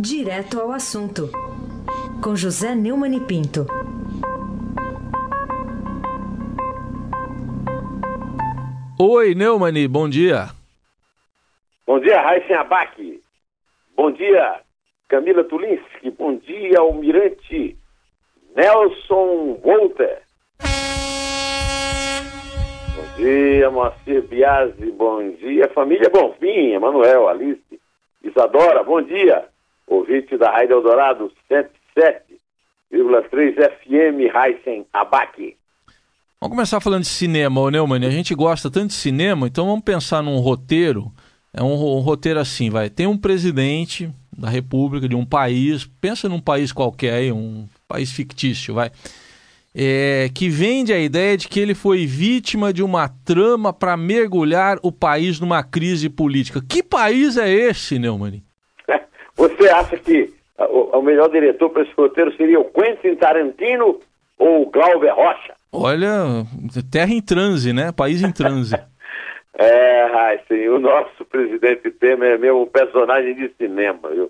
Direto ao assunto, com José Neumann e Pinto. Oi, Neumani, bom dia. Bom dia, Raíssa Abac. Bom dia, Camila Tulinski. Bom dia, Almirante Nelson Walter. Bom dia, Moacir Biasi. Bom dia, família Bonfim, Emanuel, Alice, Isadora. Bom dia, ouvinte da Rádio Eldorado 107,3 FM, Heisen Abac. Vamos começar falando de cinema, ô Neumann. A gente gosta tanto de cinema, então vamos pensar num roteiro. É um, um, roteiro assim, vai. Tem um presidente da República de um país, pensa num país qualquer, um país fictício, vai. É, que vende a ideia de que ele foi vítima de uma trama para mergulhar o país numa crise política. Que país é esse, Neumann? Você acha que o, o melhor diretor para esse roteiro seria o Quentin Tarantino ou o Glauber Rocha? Olha, terra em transe, né? País em transe. é, sim, o nosso presidente Temer é meu personagem de cinema, viu?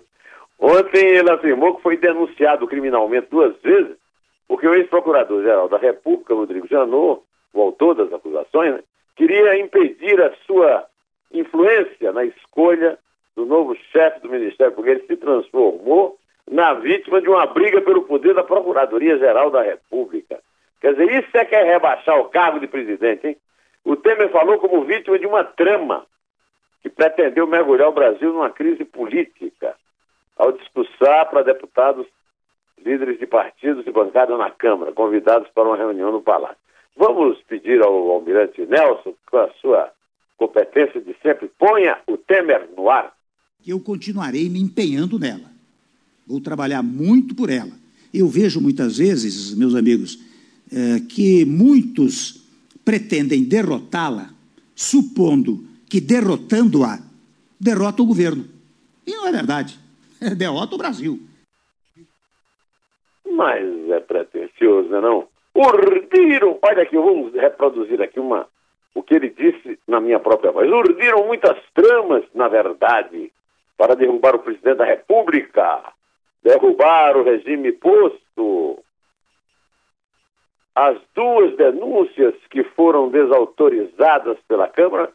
Ontem ele afirmou que foi denunciado criminalmente duas vezes, porque o ex-procurador-geral da República, Rodrigo Janot, o autor das acusações, né, queria impedir a sua influência na escolha do novo chefe do Ministério, porque ele se transformou na vítima de uma briga pelo poder da Procuradoria-Geral da República. Quer dizer, isso é que é rebaixar o cargo de presidente, hein? O Temer falou como vítima de uma trama que pretendeu mergulhar o Brasil numa crise política ao discursar para deputados, líderes de partidos e bancadas na Câmara, convidados para uma reunião no Palácio. Vamos pedir ao almirante Nelson, com a sua competência de sempre, ponha o Temer no ar. Eu continuarei me empenhando nela. Vou trabalhar muito por ela. Eu vejo muitas vezes, meus amigos, é, que muitos pretendem derrotá-la, supondo que derrotando-a, derrota o governo. E não é verdade. É, derrota o Brasil. Mas é pretensioso, não? É Urdiram, olha aqui, vamos reproduzir aqui uma, o que ele disse na minha própria voz. Urdiram muitas tramas, na verdade, para derrubar o presidente da República, derrubar o regime posto, as duas denúncias que foram desautorizadas pela Câmara,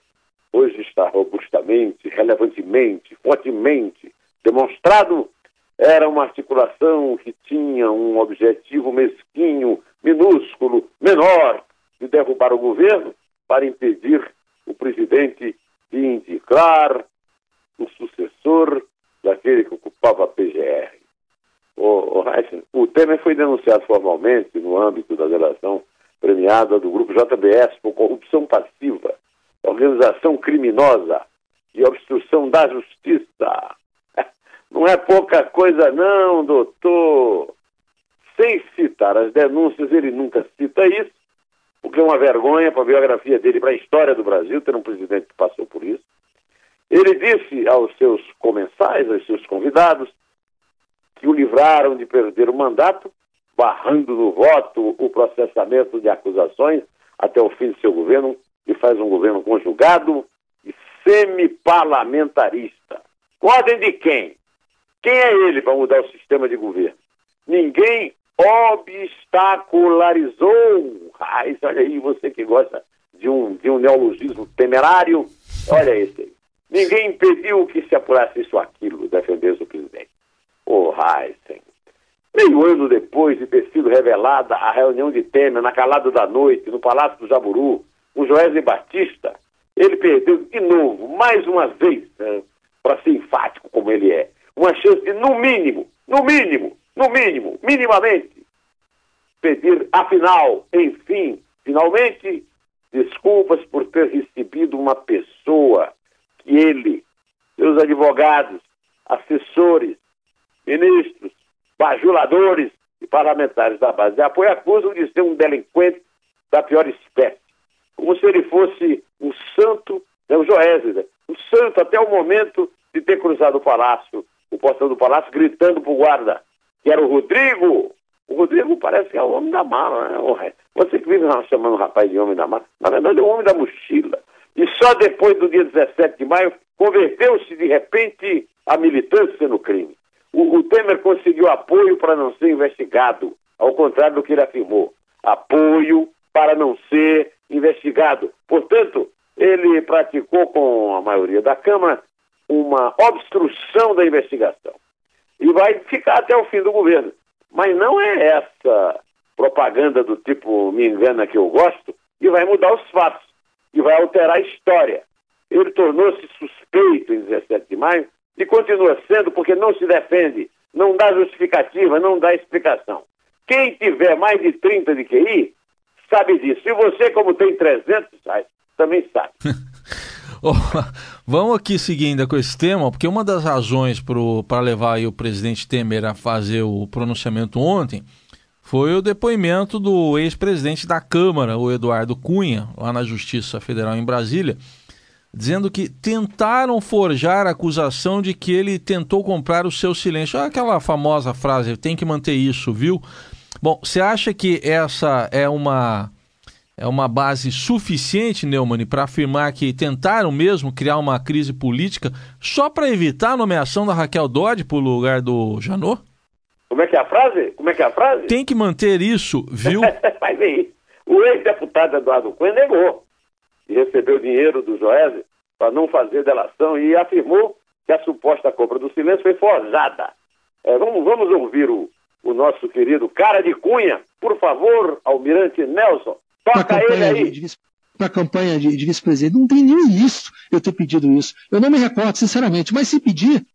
hoje está robustamente, relevantemente, fortemente demonstrado, era uma articulação que tinha um objetivo mesquinho, minúsculo, menor, de derrubar o governo para impedir o presidente de indicar o sucessor daquele que ocupava a PGR. O, o, o Temer foi denunciado formalmente no âmbito da delação premiada do grupo JBS por corrupção passiva, organização criminosa e obstrução da justiça. Não é pouca coisa, não, doutor. Sem citar as denúncias, ele nunca cita isso, porque é uma vergonha para a biografia dele, para a história do Brasil, ter um presidente que passou por isso. Ele disse aos seus comensais, aos seus convidados, que o livraram de perder o mandato, barrando no voto o processamento de acusações até o fim de seu governo, e faz um governo conjugado e semi-parlamentarista. Ordem de quem? Quem é ele para mudar o sistema de governo? Ninguém obstacularizou. Raiz, olha aí, você que gosta de um, de um neologismo temerário, olha esse aí. Ninguém impediu que se apurasse isso ou aquilo, defendesse o presidente. O oh, Heisen. Meio ano depois de ter sido revelada a reunião de Temer na calada da noite, no Palácio do Jaburu, o Joesley Batista, ele perdeu de novo, mais uma vez, né, para ser enfático como ele é, uma chance de, no mínimo, no mínimo, no mínimo, minimamente, pedir, afinal, enfim, finalmente, desculpas por ter recebido uma pessoa ele, seus advogados, assessores, ministros, bajuladores e parlamentares da base de apoio acusam de ser um delinquente da pior espécie. Como se ele fosse um santo, né, o Joésio, né, um santo até o momento de ter cruzado o palácio, o portão do palácio, gritando para o guarda, que era o Rodrigo. O Rodrigo parece que é o homem da mala, né? Você que vive chamando o rapaz de homem da mala, na verdade é o homem da mochila. E só depois do dia 17 de maio converteu-se de repente a militância no crime. O, o Temer conseguiu apoio para não ser investigado, ao contrário do que ele afirmou. Apoio para não ser investigado. Portanto, ele praticou com a maioria da Câmara uma obstrução da investigação. E vai ficar até o fim do governo. Mas não é essa propaganda do tipo me engana que eu gosto que vai mudar os fatos e vai alterar a história. Ele tornou-se suspeito em 17 de maio e continua sendo porque não se defende, não dá justificativa, não dá explicação. Quem tiver mais de 30 de QI sabe disso. E você, como tem 300, também sabe. oh, vamos aqui seguir ainda com esse tema, porque uma das razões para levar o presidente Temer a fazer o pronunciamento ontem foi o depoimento do ex-presidente da Câmara, o Eduardo Cunha, lá na Justiça Federal em Brasília, dizendo que tentaram forjar a acusação de que ele tentou comprar o seu silêncio. Aquela famosa frase, tem que manter isso, viu? Bom, você acha que essa é uma é uma base suficiente, Neumann, para afirmar que tentaram mesmo criar uma crise política só para evitar a nomeação da Raquel Dodge para o lugar do Janot? Como é que é a frase? Como é que é a frase? Tem que manter isso, viu? Mas aí, o ex-deputado Eduardo Cunha negou e recebeu dinheiro do Joese para não fazer delação e afirmou que a suposta compra do silêncio foi forjada. É, vamos, vamos ouvir o, o nosso querido cara de Cunha. Por favor, Almirante Nelson, toca ele aí. Para a campanha de, de vice-presidente, não tem nem isso eu ter pedido isso. Eu não me recordo, sinceramente, mas se pedir,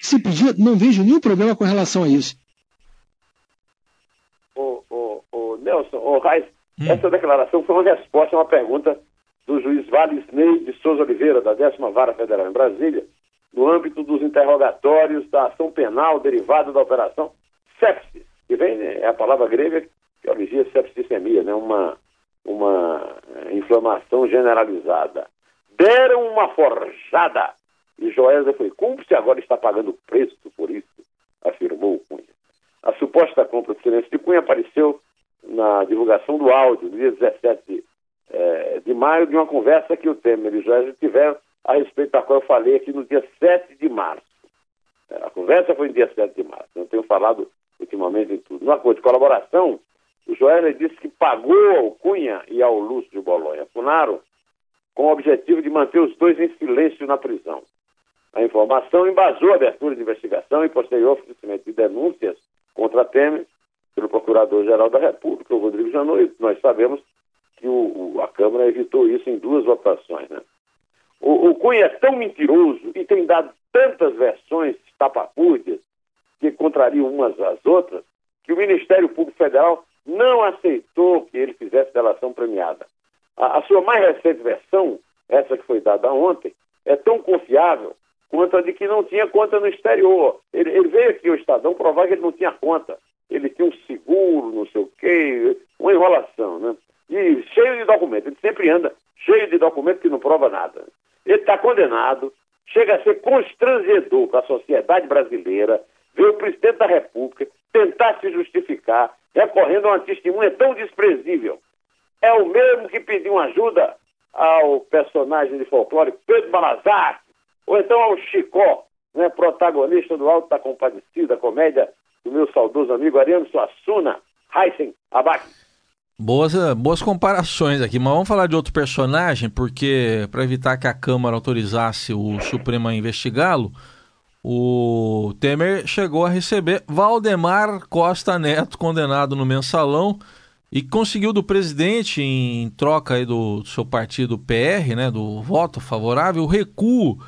se pedir, não vejo nenhum problema com relação a isso. Nelson, oh, Raiz, hum. essa declaração foi uma resposta a uma pergunta do juiz Valisney de Souza Oliveira, da 10 Vara Federal em Brasília, no âmbito dos interrogatórios da ação penal derivada da operação sepsis, que vem, né, é a palavra grega que origia septicemia, né, uma, uma eh, inflamação generalizada. Deram uma forjada e Joésia foi cúmplice e agora está pagando o preço por isso, afirmou Cunha. A suposta compra de silêncio de Cunha apareceu na divulgação do áudio, no dia 17 é, de maio, de uma conversa que o Temer e o Jorge tiveram a respeito da qual eu falei aqui no dia 7 de março. É, a conversa foi no dia 7 de março, não tenho falado ultimamente em tudo. No acordo de colaboração, o Joel disse que pagou ao Cunha e ao Lúcio de Bolonha Funaro com o objetivo de manter os dois em silêncio na prisão. A informação embasou a abertura de investigação e posterior oferecimento de denúncias contra Temer pelo Procurador-Geral da República, o Rodrigo Janot, nós sabemos que o, o, a Câmara evitou isso em duas votações. Né? O, o Cunha é tão mentiroso e tem dado tantas versões tapapúrdias que contrariam umas às outras, que o Ministério Público Federal não aceitou que ele fizesse delação premiada. A, a, sua mais recente versão, essa que foi dada ontem, é tão confiável quanto a de que não tinha conta no exterior. Ele, ele veio aqui ao Estadão provar que ele não tinha conta ele tinha um seguro, não sei o quê, uma enrolação, né? E cheio de documentos, ele sempre anda cheio de documentos que não prova nada. Ele está condenado, chega a ser constrangedor para a sociedade brasileira ver o presidente da República tentar se justificar recorrendo a uma testemunha tão desprezível. É o mesmo que pediu ajuda ao personagem de folclore Pedro Balazar, ou então ao Chicó, né, protagonista do Alto da Compadecida, comédia do meu saudoso amigo Ariano Suassuna, Heisen Abac. Boas, eh, boas comparações aqui, mas vamos falar de outro personagem, porque para evitar que a Câmara autorizasse o Supremo a investigá-lo, o Temer chegou a receber Valdemar Costa Neto, condenado no mensalão, e conseguiu do presidente, em troca aí do seu partido PR, né, do voto favorável, o recuo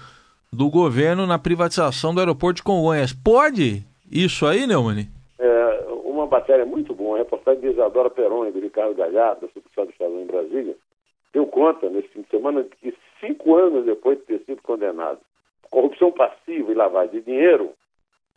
do governo na privatização do aeroporto de Congonhas. Pode isso aí, Neumann? É, uma matéria muito boa, a reportagem de Isadora Peron e do Ricardo Galhardo, Substituição do Estado em Brasília, deu conta, nesse fim de semana, que cinco anos depois de ter sido condenado corrupção passiva e lavagem de dinheiro,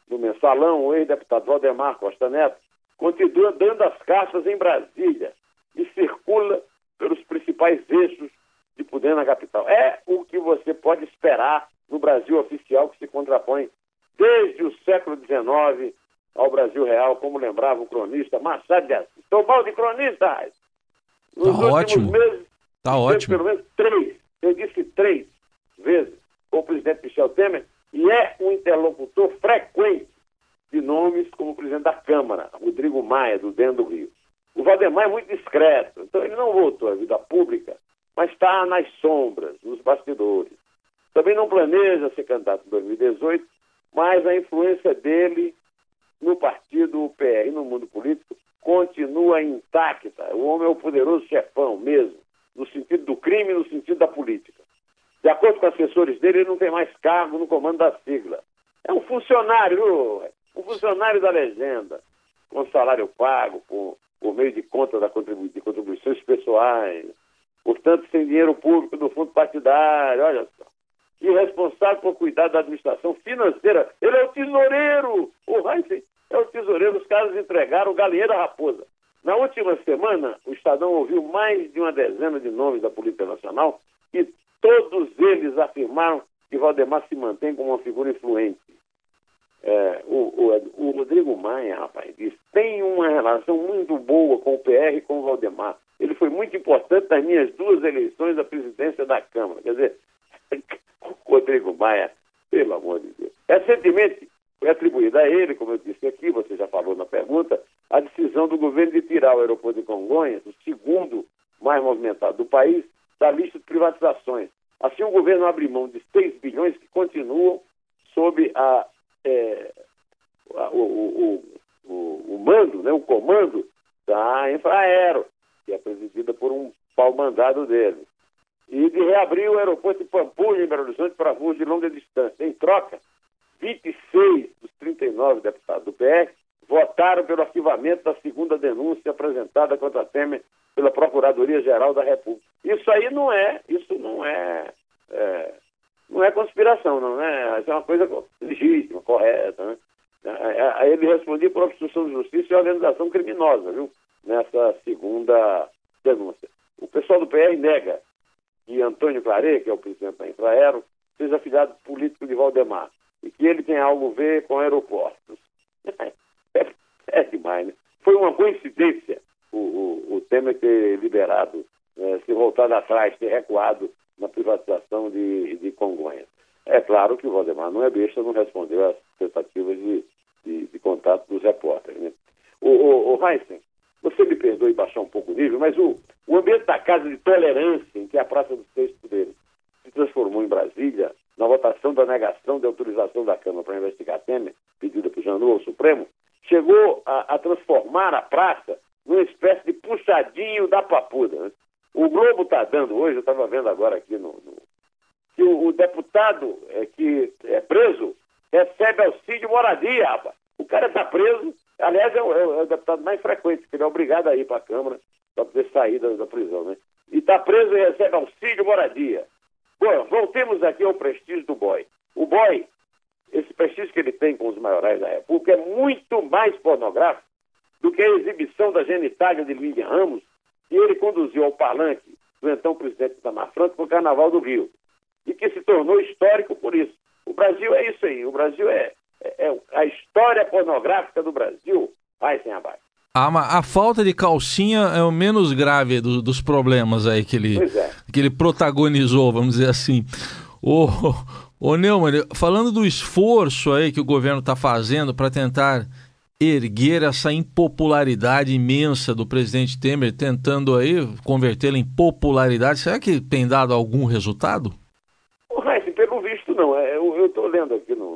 no mensalão, o ex-deputado Valdemar Costa Neto continua dando as cartas em Brasília e circula pelos principais eixos de poder na capital. É o que você pode esperar no Brasil oficial que se contrapõe desde o século XIX ao Brasil real, como lembrava o cronista Machado de Assis. Estou mal de cronista, Nos tá ótimo. meses, tá ótimo. pelo menos três, eu disse três vezes, com o presidente Michel Temer, e é um interlocutor frequente é do dentro do Rio. O Valdemar é muito discreto, então ele não voltou à vida pública, mas está nas sombras, nos bastidores. Também não planeja ser candidato em 2018, mas a influência dele no partido UPR e no mundo político continua intacta. O homem é o poderoso chefão mesmo, no sentido do crime no sentido da política. De acordo com assessores dele, ele não tem mais cargo no comando da sigla. É um funcionário, um funcionário da legenda, com salário pago, por, por meio de conta contribu de contribuições pessoais, portanto, sem dinheiro público do fundo partidário, olha só. E responsável por cuidar da administração financeira. Ele é o tesoureiro! O Heinz é o tesoureiro. Os caras entregaram o galinheiro à raposa. Na última semana, o Estadão ouviu mais de uma dezena de nomes da Polícia Nacional e todos eles afirmaram que Valdemar se mantém como uma figura influente. É, o, o, o, Rodrigo Maia, rapaz, diz, tem uma relação muito boa com o PR e com o Valdemar. Ele foi muito importante nas minhas duas eleições à presidência da Câmara. Quer dizer, o Rodrigo Maia, pelo amor de Deus. Recentemente foi atribuída a ele, como eu disse aqui, você já falou na pergunta, a decisão do governo de tirar o aeroporto de Congonhas, o segundo mais movimentado do país, da lista de privatizações. Assim, o governo abre mão de 6 bilhões que continuam sob a, é, a o, o, o, o, mando, né, o comando da Infraero, que é presidida por um pau-mandado dele. E de reabrir o aeroporto de Pampulha, em Belo Horizonte, para voos de longa distância. Em troca, 26 dos 39 deputados do PR votaram pelo arquivamento da segunda denúncia apresentada contra Temer pela Procuradoria-Geral da República. Isso aí não é, isso não é, é não é conspiração, não é? Isso é uma coisa legítima, correta, né? É, é, ele respondia por obstrução de justiça e organização criminosa, viu? Nessa segunda denúncia. O pessoal do PR nega que Antônio Claret, que é o presidente da Infraero, seja afiliado político de Valdemar e que ele tem algo a ver com aeroportos. É, é demais, né? Foi uma coincidência o, o, o Temer ter liberado, né, se voltado atrás, ter recuado na privatização de, de Congonhas. É claro que o Valdemar não é besta, não respondeu às tentativas de, de, de contato dos repórteres. Né? O, o, o você me perdoe baixar um pouco o nível, mas o, o ambiente da casa de tolerância em que a Praça dos Três Poderes se transformou em Brasília, na votação da negação de autorização da Câmara para investigar Temer, pedida por Janu ao Supremo, chegou a, a, transformar a praça numa espécie de puxadinho da papuda. Né? O Globo está dando hoje, eu estava vendo agora aqui no. no que o, o deputado é, que é preso recebe auxílio moradia, rapaz. O cara está preso, aliás, é o, é o, deputado mais frequente, que ele é obrigado a ir para a Câmara para poder sair da, da prisão, né? E está preso e recebe auxílio moradia. Bom, voltemos aqui ao prestígio do boy. O boy, esse prestígio que ele tem com os maiorais da República é muito mais pornográfico do que a exibição da genitália de Lilian Ramos que ele conduziu ao palanque do então presidente Itamar Franco no Carnaval do Rio e que se tornou histórico por isso. O Brasil é isso aí, o Brasil é, é, é a história pornográfica do Brasil vai sem abaixo. A, a, falta de calcinha é o menos grave do, dos problemas aí que ele, é. que ele protagonizou, vamos dizer assim. Ô, ô Neumann, falando do esforço aí que o governo está fazendo para tentar erguer essa impopularidade imensa do presidente Temer, tentando aí convertê-la em popularidade, será que tem dado algum resultado? Raíssa, pelo visto não. É, eu estou lendo aqui no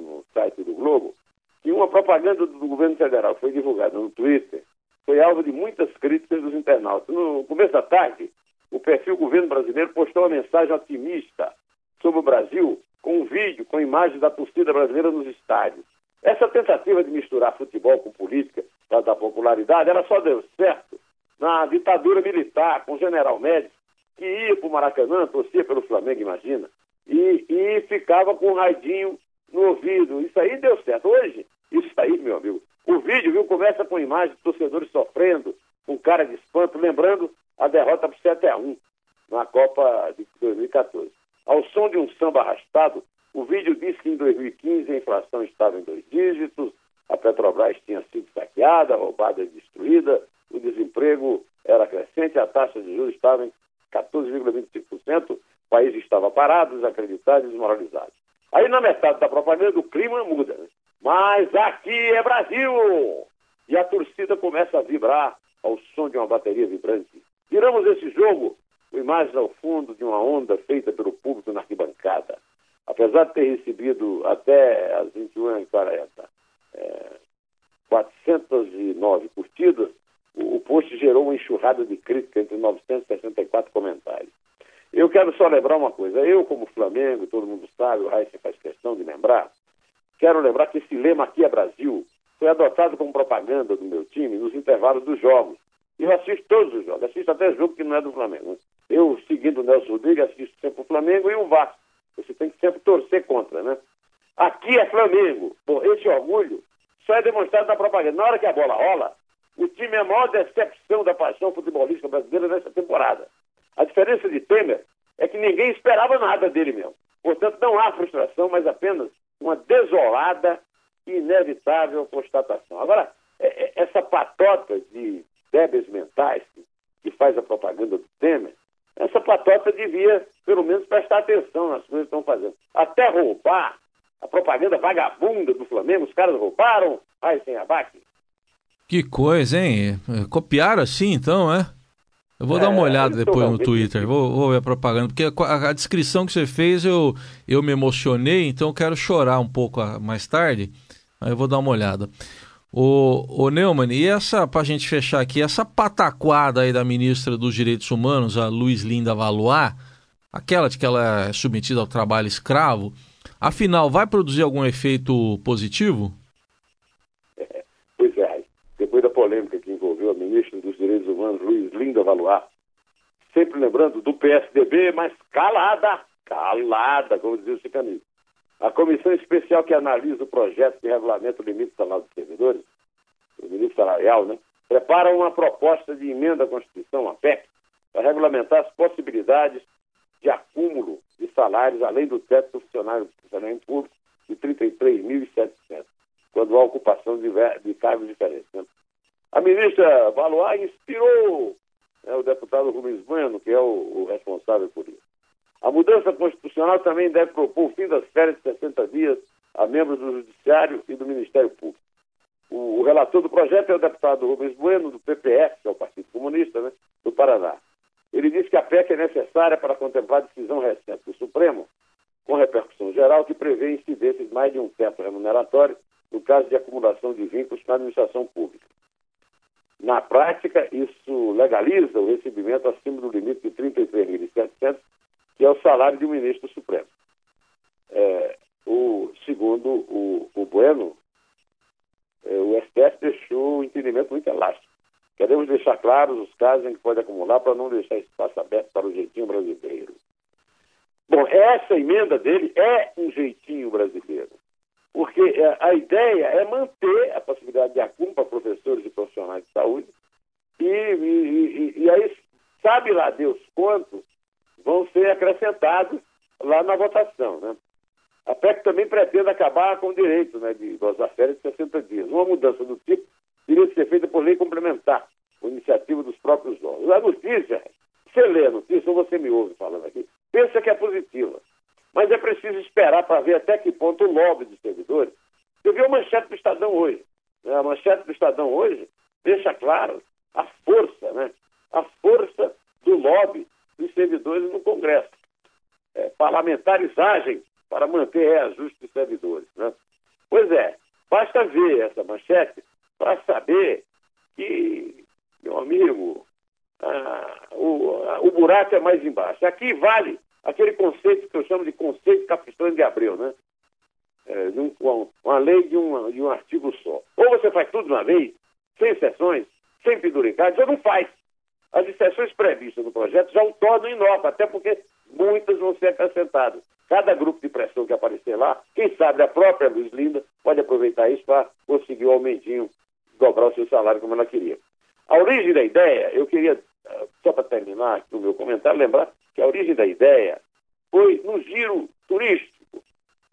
site do Globo que uma propaganda do governo federal foi divulgada no Twitter foi alvo de muitas críticas dos internautas. No começo da tarde, o perfil Governo Brasileiro postou uma mensagem otimista sobre o Brasil com um vídeo com imagens da torcida brasileira nos estádios. Essa tentativa de misturar futebol com política para dar popularidade, ela só deu certo na ditadura militar, com o general Médici, que ia para o Maracanã, torcia pelo Flamengo, imagina, e, e ficava com um raidinho no ouvido. Isso aí deu certo. Hoje, isso aí, meu amigo, o vídeo, viu, começa com imagens de torcedores sofrendo, com cara de espanto, lembrando a derrota por 7 a 1 na Copa de 2014. Ao som de um samba arrastado, o vídeo diz que em 2015 a inflação estava em dois dígitos, a Petrobras tinha sido saqueada, roubada e destruída, o desemprego era crescente, a taxa de juros estava em 14,25%, o país estava parado, desacreditado e desmoralizado. Aí na metade da propaganda o clima muda. Mas aqui é Brasil! e a torcida começa a vibrar ao som de uma bateria vibrante. Viramos esse jogo com imagens ao fundo de uma onda feita pelo público na arquibancada. Apesar de ter recebido até as 21h40 é, 409 curtidas, o, o post gerou uma enxurrada de crítica entre 964 comentários. Eu quero só lembrar uma coisa. Eu, como Flamengo, todo mundo sabe, o Raíssa faz questão de lembrar, quero lembrar que esse lema aqui é Brasil foi adotado como propaganda do meu time nos intervalos dos jogos. E eu assisto todos os jogos, assisto até jogo que não é do Flamengo. Eu, seguindo o Nelson Rodrigues, assisto sempre o Flamengo e o Vasco. Você tem que sempre torcer contra, né? Aqui é Flamengo. Bom, esse orgulho só é demonstrado na propaganda. Na hora que a bola rola, o time é a maior decepção da paixão futebolística brasileira nessa temporada. A diferença de Temer é que ninguém esperava nada dele mesmo. Portanto, não há frustração, mas apenas uma desolada e inevitável constatação. Agora, é, é, essa patota de débeis mentais que faz a propaganda do Temer, essa patota devia, pelo menos, prestar atenção nas coisas que estão fazendo. Até roubar a propaganda vagabunda do Flamengo, os caras roubaram, ai, sem abaque. Que coisa, hein? Copiaram assim, então, é? Eu vou é, dar uma olhada depois no Twitter, vou, vou, ver a propaganda, porque a, a, descrição que você fez eu, eu me emocionei, então eu quero chorar um pouco mais tarde, aí eu vou dar uma olhada. O, o Neumann, e essa, pra gente fechar aqui, essa pataquada aí da ministra dos Direitos Humanos, a Luiz Linda Valois, aquela de que ela é submetida ao trabalho escravo, afinal, vai produzir algum efeito positivo? É, pois é, depois da polêmica que envolveu a ministra dos Direitos Linda Valois, sempre lembrando do PSDB, mas calada, calada, como dizia o Cicanito. A comissão especial que analisa o projeto de regulamento do limite salarial dos servidores, o limite salarial, né, prepara uma proposta de emenda à Constituição, a PEC, para regulamentar as possibilidades de acúmulo de salários, além do teto do funcionário, funcionamento público, de 33.700 quando há ocupação de, de cargos diferentes. Né? A ministra Valois inspirou né, o deputado Rubens Bueno, que é o, o, responsável por isso. A mudança constitucional também deve propor o fim das férias de 60 dias a membros do Judiciário e do Ministério Público. O, o relator do projeto é o deputado Rubens Bueno, do PPF, que é o Partido Comunista, né, do Paraná. Ele disse que a PEC é necessária para contemplar a decisão recente do Supremo, com repercussão geral, que prevê incidência de mais de um teto remuneratório no caso de acumulação de vínculos na administração pública. Na prática, isso legaliza o recebimento acima do limite de 33.700, que é o salário de um ministro supremo. É, o, segundo o, o Bueno, é, o STF deixou o entendimento muito elástico. Queremos deixar claros os casos em que pode acumular para não deixar espaço aberto para o jeitinho brasileiro. Bom, essa emenda dele é um jeitinho brasileiro porque é, a ideia é manter a possibilidade de acúmulo para professores e profissionais de saúde, e, e, e, e aí sabe lá Deus quantos vão ser acrescentados lá na votação. Né? A PEC também pretende acabar com o direito né, de gozar férias de 60 dias. Uma mudança do tipo teria ser feita por lei complementar, por iniciativa dos próprios órgãos. A notícia, você lê a notícia ou você me ouve falando aqui, pensa que é positiva. Preciso esperar para ver até que ponto o lobby dos servidores. Eu vi a manchete do Estadão hoje. Né? A manchete do Estadão hoje deixa claro a força, né? a força do lobby dos servidores no Congresso. É, parlamentares agem para manter reajuste dos servidores. Né? Pois é, basta ver essa manchete para saber que, meu amigo, ah, o, o buraco é mais embaixo. Aqui vale aquele conceito que eu chamo de conceito capitão de Abreu, né? É, uma, uma, lei de, uma, de um artigo só. Ou você faz tudo de uma vez, sem exceções, sem penduricades, ou não faz. As exceções previstas no projeto já o tornam inócuo, até porque muitas vão ser acrescentadas. Cada grupo de pressão que aparecer lá, quem sabe a própria Luiz Linda pode aproveitar isso para conseguir o aumentinho, dobrar o seu salário como ela queria. A origem da ideia, eu queria, ah, só para terminar o meu comentário, lembrar que a origem da ideia foi no giro turístico.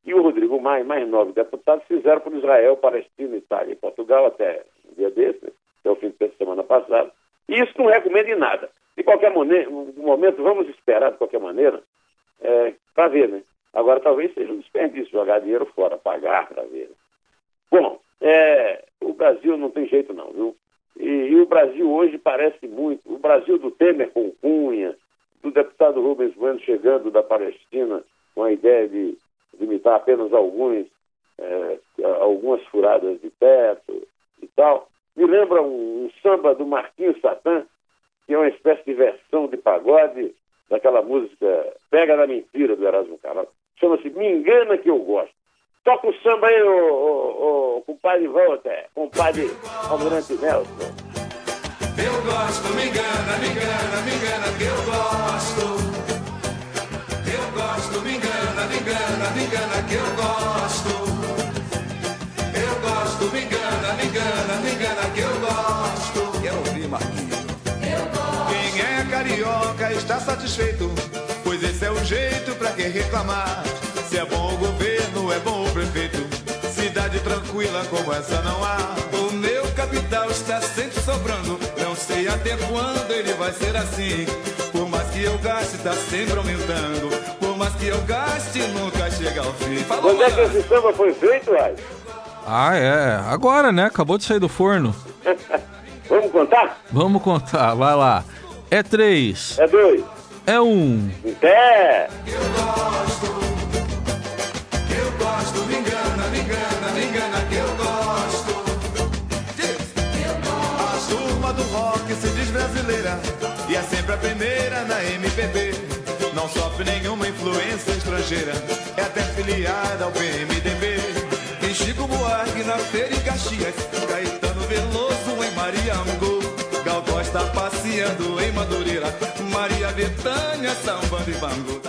E o Rodrigo Maia, mais nove deputados, fizeram por Israel, Palestina, Itália e Portugal até um dia desse, até o fim de semana passada. E isso não recomenda em nada. De qualquer momento, vamos esperar de qualquer maneira é, para ver, né? Agora talvez seja um desperdício jogar dinheiro fora, pagar para ver. Bom, é, o Brasil não tem jeito não, viu? E, e, o Brasil hoje parece muito. O Brasil do Temer com Cunha, do deputado Rubens Bueno chegando da Palestina com a ideia de limitar apenas alguns, é, algumas furadas de teto e tal. Me lembra um, um samba do Marquinhos Satã, que é uma espécie de versão de pagode daquela música Pega da Mentira do Erasmo Carlos. Chama-se Me Engana Que Eu Gosto. Toca o samba aí, o, o, o compadre Walter, compadre Almirante Nelson. Eu gosto, me engana, me engana, me engana que eu gosto. Eu gosto, me engana, engana, me engana que eu gosto. Eu gosto, me engana, me engana, me engana que eu gosto. Quero ouvir, Marquinhos. Quem é carioca está satisfeito, pois esse é o jeito pra quem reclamar. Se é bom o governo, é bom o prefeito. Cidade tranquila como essa não há. O meu capital está sempre sobrando. Não sei até quando ele vai ser assim. Por mais que eu gaste, está sempre aumentando. Mais que eu gaste, nunca chega ao fim. Falou, Quando é que esse samba foi feito, Rai? Ah, é. Agora, né? Acabou de sair do forno. Vamos contar? Vamos contar, vai lá. É três. É dois. É um. Em pé. Eu gosto. Eu gosto, me engana, me engana, me engana que eu gosto. A turma do rock se diz brasileira e é sempre a primeira na MPB. Não sofre nenhuma influência estrangeira, é até filiada ao PMDB. Tem Chico Buarque na feira em Caxias, Caetano Veloso em Mariango. Gal Costa passeando em Madureira, Maria Bethânia sambando e bango.